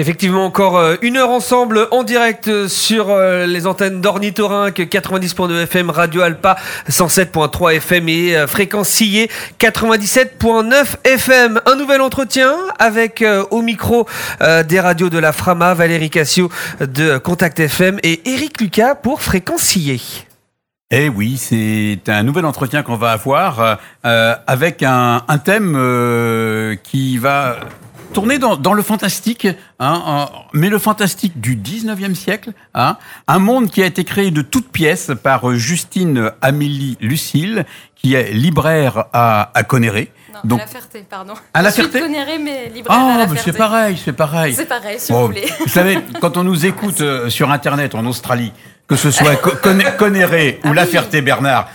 Effectivement, encore euh, une heure ensemble en direct sur euh, les antennes d'Ornithorynque 90.2 FM, Radio Alpa 107.3 FM et euh, fréquence sillée 97.9 FM. Un nouvel entretien avec au micro des radios de la Frama, Valérie Cassio de Contact FM et Eric Lucas pour fréquence. Eh oui, c'est un nouvel entretien qu'on va avoir avec un thème qui va tourner dans, dans le fantastique, hein, mais le fantastique du 19e siècle, hein, un monde qui a été créé de toutes pièces par Justine Amélie Lucille, qui est libraire à, à Conéré. Non, Donc, à la Ferté, pardon. À la Ferté Conéré, mais libraire à la Ferté. c'est pareil, c'est pareil. C'est pareil, si vous voulez. Vous savez, quand on nous écoute euh, sur Internet en Australie, que ce soit Conéré ou ah La Ferté-Bernard.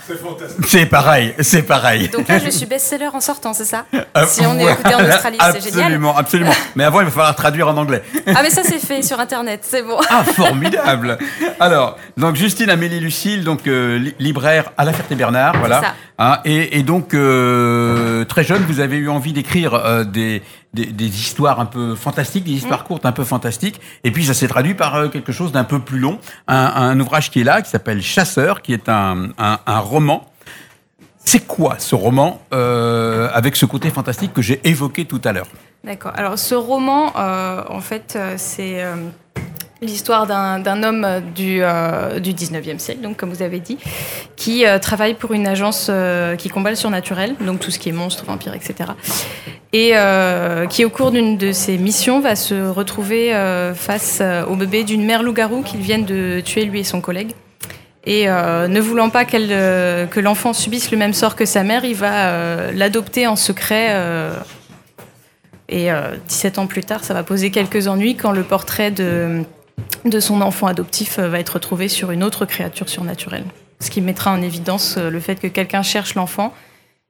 C'est pareil, c'est pareil. Donc là, je suis best-seller en sortant, c'est ça? Euh, Si on est écouté en Australie, c'est génial. Absolument, absolument. Mais avant, il va falloir traduire en anglais. Ah, mais ça, c'est fait sur Internet, c'est bon. Ah, formidable. Alors, donc Justine Amélie Lucille, donc euh, libraire à La Ferté-Bernard, voilà. Ça. Hein, et, et, donc, euh, très jeune, vous avez eu envie d'écrire euh, des, des, des, histoires un peu fantastiques, des histoires mmh. courtes un peu fantastiques. Et puis, ça s'est traduit par euh, quelque chose d'un peu plus long. Un, un, ouvrage qui est là, qui s'appelle Chasseur, qui est un, un, un roman. C'est quoi ce roman euh, avec ce côté fantastique que j'ai évoqué tout à l'heure? D'accord. Alors, ce roman, en fait, c'est l'histoire d'un homme du, euh, du 19e siècle, donc comme vous avez dit, qui euh, travaille pour une agence euh, qui combat le surnaturel, donc tout ce qui est monstres, vampires, etc. Et qui, au cours d'une de ses missions, va se retrouver face au bébé d'une mère loup-garou qu'ils viennent de tuer lui et son collègue. Et ne voulant pas que l'enfant subisse le même sort que sa mère, il va l'adopter en secret. et 17 ans plus tard, ça va poser quelques ennuis quand le portrait de de son enfant adoptif euh, va être retrouvé sur une autre créature surnaturelle. Ce qui mettra en évidence euh, le fait que quelqu'un cherche l'enfant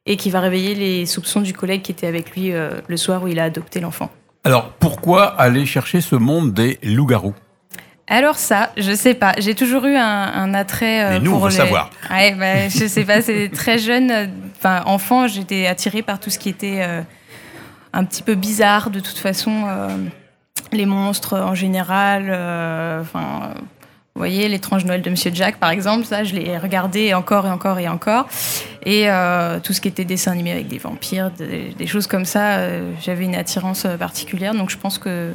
et qui va réveiller les soupçons du collègue qui était avec lui euh, le soir où il a adopté l'enfant. Alors pourquoi aller chercher ce monde des loups-garous? Alors ça, je sais pas. J'ai toujours eu un, attrait Mais nous, pour on veut savoir. Ouais, bah, je sais pas. C'est très jeune. Enfin, enfant, j'étais attirée par tout ce qui était un petit peu bizarre, de toute façon les monstres en général. Euh, enfin, vous voyez, l'étrange Noël de Monsieur Jack, par exemple, ça, je l'ai regardé encore et encore et encore. Et euh, tout ce qui était dessin animé avec des vampires, des, choses comme ça, euh, j'avais une attirance particulière. Donc je pense que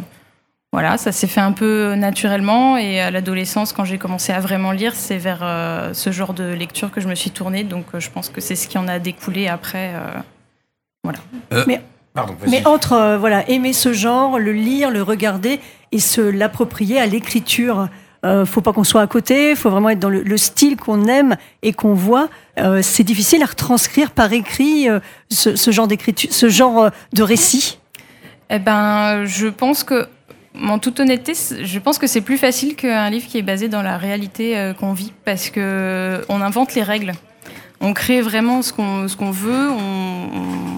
voilà, ça s'est fait un peu naturellement. Et à l'adolescence, quand j'ai commencé à vraiment lire, c'est vers ce genre de lecture que je me suis tournée. Donc je pense que c'est ce qui en a découlé après. voilà. Mais entre euh, voilà, aimer ce genre, le lire, le regarder et se l'approprier à l'écriture, euh, faut pas qu'on soit à côté, faut vraiment être dans le, style qu'on aime et qu'on voit. Euh, c'est difficile à retranscrire par écrit euh, ce, genre d'écriture, ce genre de récit. Eh ben, je pense que, en toute honnêteté, je pense que c'est plus facile qu'un livre qui est basé dans la réalité qu'on vit, parce que on invente les règles, on crée vraiment ce qu'on ce qu'on veut, on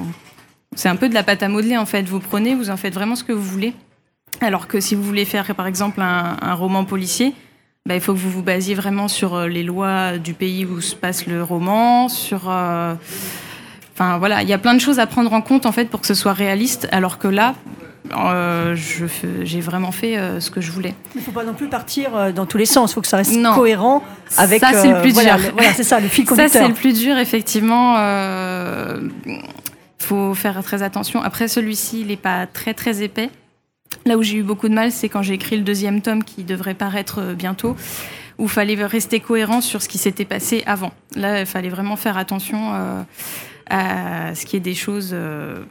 c'est un peu de la pâte à modeler en fait. Vous prenez, vous en faites vraiment ce que vous voulez. Alors que si vous voulez faire par exemple un, roman policier, bah, il faut que vous vous basiez vraiment sur euh, les lois du pays où se passe le roman, sur... Euh, enfin voilà, il y a plein de choses à prendre en compte en fait pour que ce soit réaliste, alors que là, euh, j'ai vraiment fait ce que je voulais. Il ne faut pas non plus partir dans tous les sens, il faut que ça reste cohérent avec. Ça, c'est le plus dur. Voilà, c'est ça, le fil conducteur. Ça, c'est le plus dur, effectivement faut faire très attention. Après, celui-ci, il n'est pas très très épais. Là où j'ai eu beaucoup de mal, c'est quand j'ai écrit le deuxième tome qui devrait paraître euh, bientôt, où il fallait rester cohérent sur ce qui s'était passé avant. Là, il fallait vraiment faire attention euh, à ce qui est des choses euh,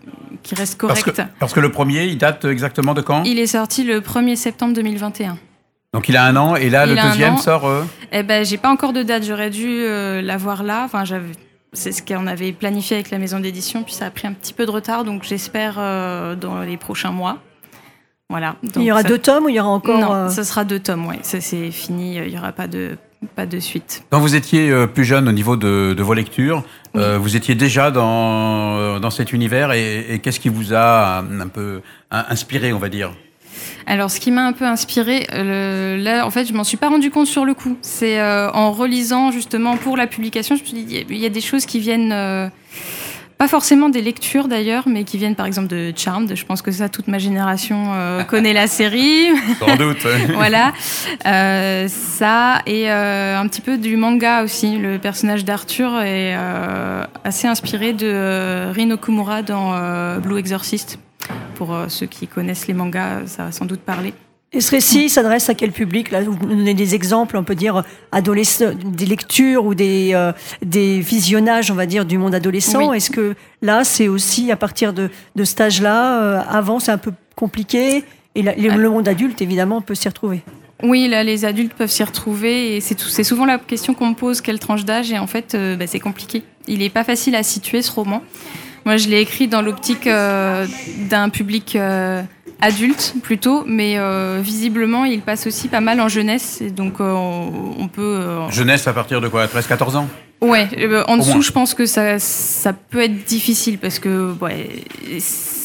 qui restent correctes. Parce que, le premier, il date exactement de quand? Il est sorti le 1er septembre 2021. Donc il a un an, et là, le deuxième sort Eh ben, j'ai pas encore de date. J'aurais dû l'avoir là. Enfin, j'avais c'est ce qu'on avait planifié avec la maison d'édition, puis ça a pris un petit peu de retard, donc j'espère euh, dans les prochains mois. Voilà. il y aura deux tomes ou il y aura encore Non, euh, ce sera deux tomes, oui. Ça c'est fini, il n'y aura pas de, pas de suite. Quand vous étiez euh, plus jeune au niveau de, vos lectures, vous étiez déjà dans, dans cet univers et, et qu'est-ce qui vous a un peu inspiré, on va dire? Alors, ce qui m'a un peu inspiré, euh, là, en fait, je m'en suis pas rendu compte sur le coup. C'est euh, en relisant justement pour la publication, je me suis dit, il y a des choses qui viennent. Euh, pas forcément des lectures d'ailleurs, mais qui viennent par exemple de Charmed. Je pense que ça, toute ma génération connaît la série. Sans doute. voilà. ça, et un petit peu du manga aussi. Le personnage d'Arthur est assez inspiré de Rin Okumura dans Blue Exorcist. Pour ceux qui connaissent les mangas, ça va sans doute parler. Et ce récit s'adresse à quel public Là, vous donnez des exemples, on peut dire adolescents, des lectures ou des, euh, des visionnages, on va dire, du monde adolescent. Est-ce que là, c'est aussi à partir de, de cet âge-là euh, Avant, c'est un peu compliqué et le monde adulte, évidemment, peut s'y retrouver? Oui, là, les adultes peuvent s'y retrouver et c'est souvent la question qu'on me pose quelle tranche d'âge? Et en fait, euh, bah, c'est compliqué. Il n'est pas facile à situer ce roman. Moi, je l'ai écrit dans l'optique d'un public adulte plutôt, mais euh, visiblement il passe aussi pas mal en jeunesse, et donc euh, on, peut... Euh, jeunesse à partir de quoi 13-14 ans? Ouais, en dessous je pense que ça, ça peut être difficile parce que ouais,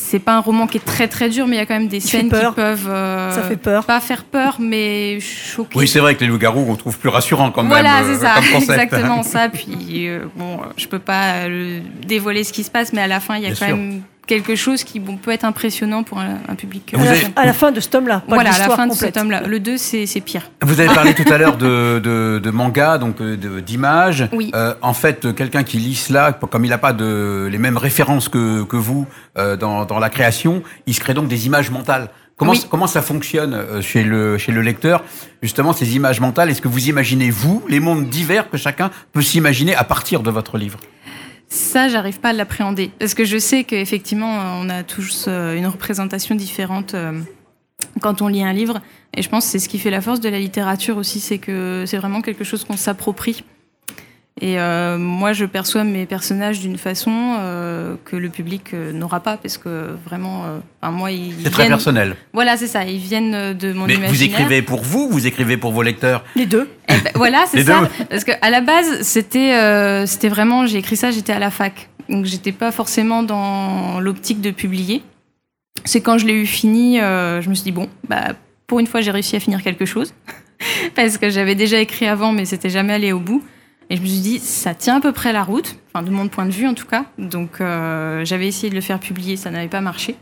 c'est pas un roman qui est très très dur, mais il y a quand même des scènes qui peuvent ça fait peur. pas faire peur, mais choquer. Oui, c'est vrai que les loups-garous on trouve plus rassurant quand même. Voilà, c'est ça, exactement ça. Puis bon, je peux pas dévoiler ce qui se passe, mais à la fin il y a quand même quelque chose qui peut être impressionnant pour un, public. Euh, à, la, fin de ce tome-là. Voilà, à la fin de ce tome-là. Le 2, c'est pire. Vous avez parlé tout à l'heure de, de, manga, donc euh, d'images. Oui. Euh, en fait, quelqu'un qui lit cela, comme il n'a pas de, les mêmes références que, que vous dans, dans, la création, il se crée donc des images mentales. Comment, comment ça fonctionne chez le, chez le lecteur, justement, ces images mentales? Est-ce que vous imaginez, vous, les mondes divers que chacun peut s'imaginer à partir de votre livre? Ça, j'arrive pas à l'appréhender. Parce que je sais qu'effectivement, on a tous euh, une représentation différente euh, quand on lit un livre. Et je pense que c'est ce qui fait la force de la littérature aussi, c'est que c'est vraiment quelque chose qu'on s'approprie. Et euh, moi, je perçois mes personnages d'une façon euh, que le public euh, n'aura pas, parce que vraiment, enfin, moi, ils C'est très personnel. Voilà, c'est ça. Ils viennent de mon Mais vous écrivez pour vous, vous écrivez pour vos lecteurs? Les deux. Eh ben, voilà, c'est ça. Parce qu'à la base, c'était, c'était vraiment, j'ai écrit ça, j'étais à la fac, donc j'étais pas forcément dans l'optique de publier. C'est quand je l'ai eu fini, je me suis dit bon, bah pour une fois, j'ai réussi à finir quelque chose, parce que j'avais déjà écrit avant, mais c'était jamais allé au bout. Et je me suis dit, ça tient à peu près la route, enfin de mon point de vue en tout cas. Donc euh, j'avais essayé de le faire publier, ça n'avait pas marché.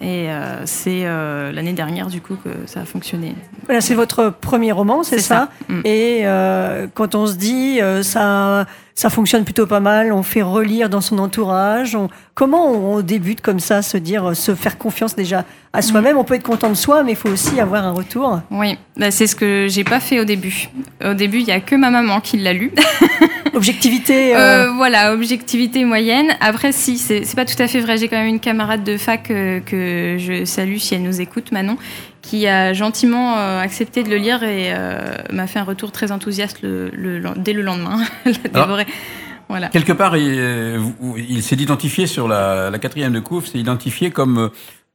Et euh, c'est euh, l'année dernière, du coup, que ça a fonctionné. Voilà, c'est votre premier roman, c'est ça, mm. Et quand on se dit, ça, ça fonctionne plutôt pas mal, on fait relire dans son entourage. comment on, débute comme ça, se dire, se faire confiance déjà à soi-même? On peut être content de soi, mais il faut aussi avoir un retour. Oui, bah, c'est ce que j'ai pas fait au début. Au début, il y a que ma maman qui l'a lu. Objectivité. Euh, euh... voilà, objectivité moyenne. Après, si, c'est pas tout à fait vrai. J'ai quand même une camarade de fac euh, que je salue si elle nous écoute, Manon, qui a gentiment euh, accepté de le lire et m'a fait un retour très enthousiaste le, dès le lendemain. voilà. Quelque part, il, il s'est identifié sur la, la quatrième de couvre, s'est identifié comme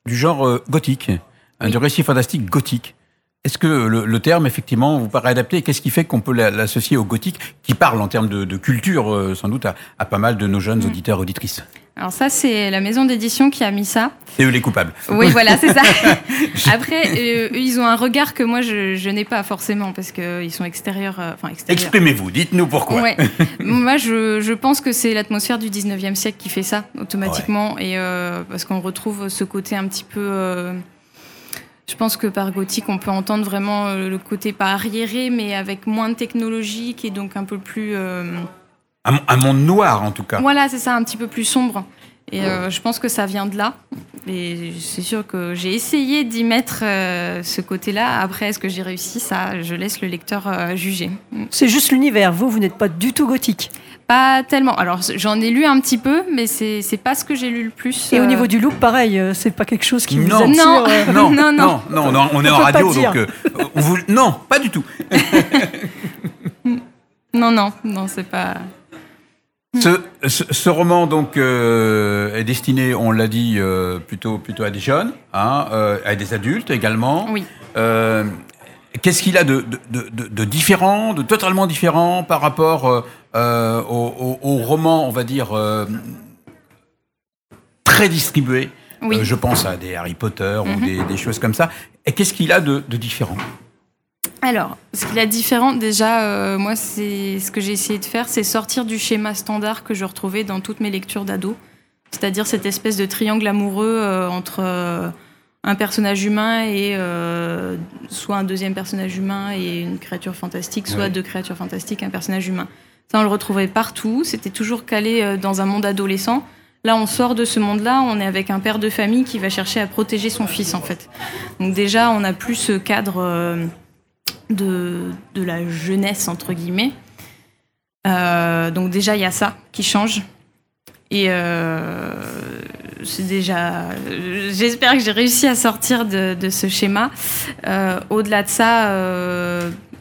du genre gothique, un du récit fantastique gothique. Est-ce que le, terme, effectivement, vous paraît adapté? Qu'est-ce qui fait qu'on peut l'associer au gothique, qui parle en termes de, culture, euh, sans doute, à, pas mal de nos jeunes mm. auditeurs auditrices? Alors ça, c'est la maison d'édition qui a mis ça. C'est eux les coupables. Oui, voilà, c'est ça. Après, euh, ils ont un regard que moi, je, n'ai pas forcément, parce qu'ils sont extérieurs. Euh, enfin, Exprimez-vous, dites-nous pourquoi. moi, je, pense que c'est l'atmosphère du 19e siècle qui fait ça, automatiquement, et parce qu'on retrouve ce côté un petit peu je pense que par gothique, on peut entendre vraiment euh, le côté pas arriéré, mais avec moins de technologie, qui est donc un peu plus. Euh, un, monde noir, en tout cas. Voilà, c'est ça, un petit peu plus sombre. Et euh, je pense que ça vient de là. Et c'est sûr que j'ai essayé d'y mettre ce côté-là. Après, est-ce que j'ai réussi Ça, je laisse le lecteur juger. C'est juste l'univers. Vous, vous n'êtes pas du tout gothique. Pas tellement. Alors j'en ai lu un petit peu, mais c'est pas ce que j'ai lu le plus. Et au niveau du look, pareil, euh, c'est pas quelque chose qui vous attire. Non, euh. non, non, non, non, on est en radio, donc euh, vous... non, pas du tout. non, non, non, c'est pas. Ce, ce, roman donc est destiné, on l'a dit, plutôt plutôt à des jeunes, hein, à des adultes également. Oui. Qu'est-ce qu'il a de, de, de, de, différent, de totalement différent par rapport euh, euh au, au, roman, on va dire, euh, très distribué oui. Euh, je pense à des Harry Potter ou mhm. des, des, choses comme ça. Et qu'est-ce qu'il a de, différent? Alors, ce qui est différent, déjà, euh, moi, c'est ce que j'ai essayé de faire, c'est sortir du schéma standard que je retrouvais dans toutes mes lectures d'ado, c'est-à-dire cette espèce de triangle amoureux euh, entre euh, un personnage humain et soit un deuxième personnage humain et une créature fantastique, soit deux créatures fantastiques, un personnage humain. Ça, on le retrouvait partout. C'était toujours calé dans un monde adolescent. Là, on sort de ce monde-là, on est avec un père de famille qui va chercher à protéger son fils, en fait. Donc déjà, on n'a plus ce cadre de, de la jeunesse, entre guillemets. Euh, donc déjà, il y a ça qui change. Et euh, c'est déjà. J'espère que j'ai réussi à sortir de, de ce schéma. Euh, au-delà de ça,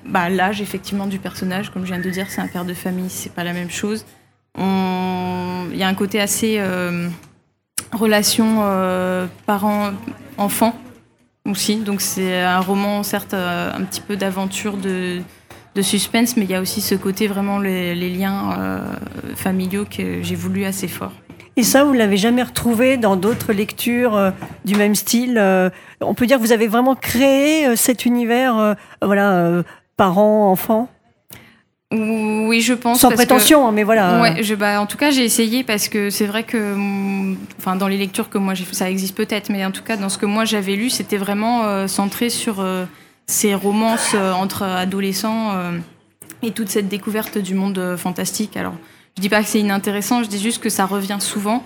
bah, l'âge effectivement du personnage, comme je viens de dire, c'est un père de famille, c'est pas la même chose. Il y a un côté assez relation parent-enfant aussi. Donc c'est un roman, certes, euh, un petit peu d'aventure, de, suspense, mais il y a aussi ce côté vraiment les, liens euh, familiaux que j'ai voulu assez fort. Et ça, vous l'avez jamais retrouvé dans d'autres lectures euh, du même style On peut dire que vous avez vraiment créé cet univers, voilà, parents, enfants? Oui, je pense. Sans prétention, hein, mais voilà. Ouais, je, bah, en tout cas, j'ai essayé parce que c'est vrai que, mm, enfin, dans les lectures que moi j'ai fait, ça existe peut-être, mais en tout cas, dans ce que moi j'avais lu, c'était vraiment euh, centré sur euh, ces romances euh, entre adolescents et toute cette découverte du monde fantastique. Alors, je dis pas que c'est inintéressant, je dis juste que ça revient souvent.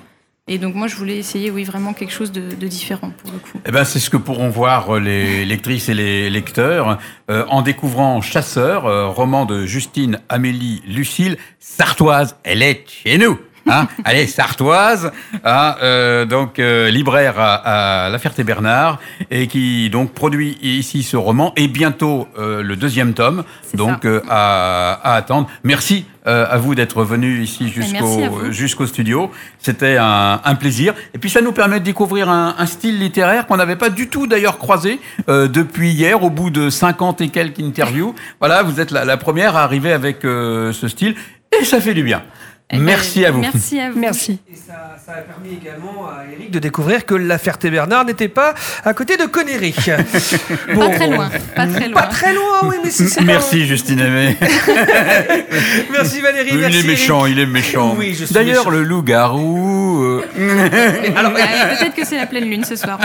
Et donc moi, je voulais essayer, oui, vraiment quelque chose de, différent pour le coup. Eh ben, c'est ce que pourront voir euh, les lectrices et les lecteurs euh, en découvrant Chasseur, euh, roman de Justine Amélie Lucille, sartoise. Elle est chez nous. Hein? Allez, sartoise, hein, euh, donc euh, libraire à, La Ferté-Bernard, et qui donc produit ici ce roman, et bientôt euh, le deuxième tome, donc euh, à, à, attendre. Merci euh, à vous d'être venu ici jusqu'au jusqu'au studio. C'était un, un, plaisir. Et puis ça nous permet de découvrir un, un style littéraire qu'on n'avait pas du tout d'ailleurs croisé depuis hier, au bout de 50 et quelques interviews. Voilà, vous êtes la, la première à arriver avec ce style, et ça fait du bien. Eh merci à vous. Merci à vous. Merci. Et ça, ça, a permis également à Eric de découvrir que La Ferté-Bernard n'était pas à côté de Connery. bon, pas très loin. Pas très loin. Pas très loin, oui, mais c'est Merci, Justine Aimé. merci Valérie. Il merci est méchant, Eric. il est méchant. Oui, D'ailleurs, le loup-garou. Euh... Alors, peut-être que c'est la pleine lune ce soir.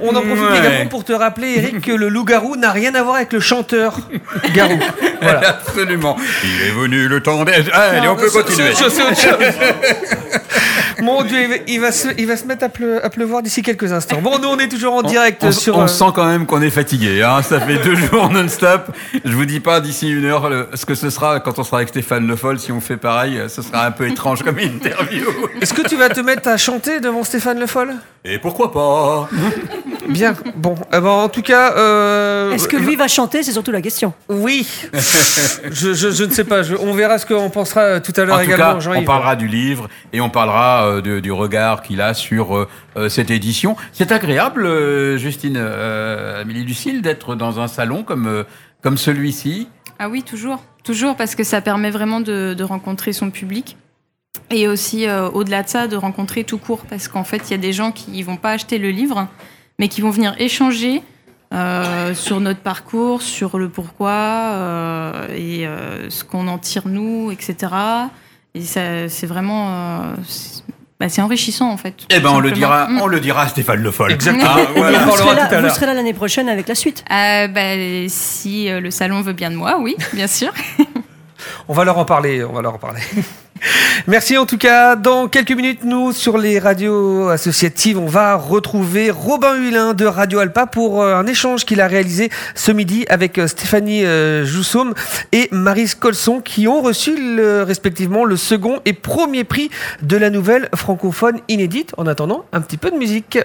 On en profite ouais. également pour te rappeler, Eric, que le loup-garou n'a rien à voir avec le chanteur garou. Voilà. Absolument. Il est venu le temps d'être. Allez, on peut continuer. Mon Dieu, il va se, il va se mettre à, pleu, à pleuvoir d'ici quelques instants. Bon, nous, on est toujours en direct on, sur. On euh... sent quand même qu'on est fatigué. Hein. Ça fait deux jours non-stop. Je vous dis pas d'ici une heure le, ce que ce sera quand on sera avec Stéphane Le Foll. Si on fait pareil, ce sera un peu étrange comme interview. Est-ce que tu vas te mettre à chanter devant Stéphane Le Foll? Et pourquoi pas? Bien. Bon, ben, en tout cas. Euh... Est-ce que lui va chanter C'est surtout la question. Oui. je, je, je, ne sais pas. Je, on verra ce qu'on pensera tout à l'heure également. Cas, on parlera du livre et on parlera euh, de, du regard qu'il a sur euh, euh, cette édition. C'est agréable, euh, Justine euh, Amélie Lucille, d'être dans un salon comme, comme celui-ci. Ah oui, toujours. Toujours parce que ça permet vraiment de, de rencontrer son public. Et aussi, au-delà de ça, de rencontrer tout court. Parce qu'en fait, il y a des gens qui ne vont pas acheter le livre, mais qui vont venir échanger euh, sur notre parcours, sur le pourquoi euh, et euh, ce qu'on en tire nous, etc. Et c'est vraiment bah, c'est enrichissant en fait. Eh ben on le dira, mmh. on le dira à Stéphane Le Foll. Exactement. Ah, voilà. vous, serez là, vous serez là l'année prochaine avec la suite. bah, si le salon veut bien de moi, oui, bien sûr. on va leur en parler. On va leur en parler. Merci en tout cas. Dans quelques minutes, nous, sur les radios associatives, on va retrouver Robin Hulin de Radio Alpa pour un échange qu'il a réalisé ce midi avec Stéphanie Joussaume et Marise Colson qui ont reçu respectivement le second et premier prix de la nouvelle francophone inédite. En attendant, un petit peu de musique.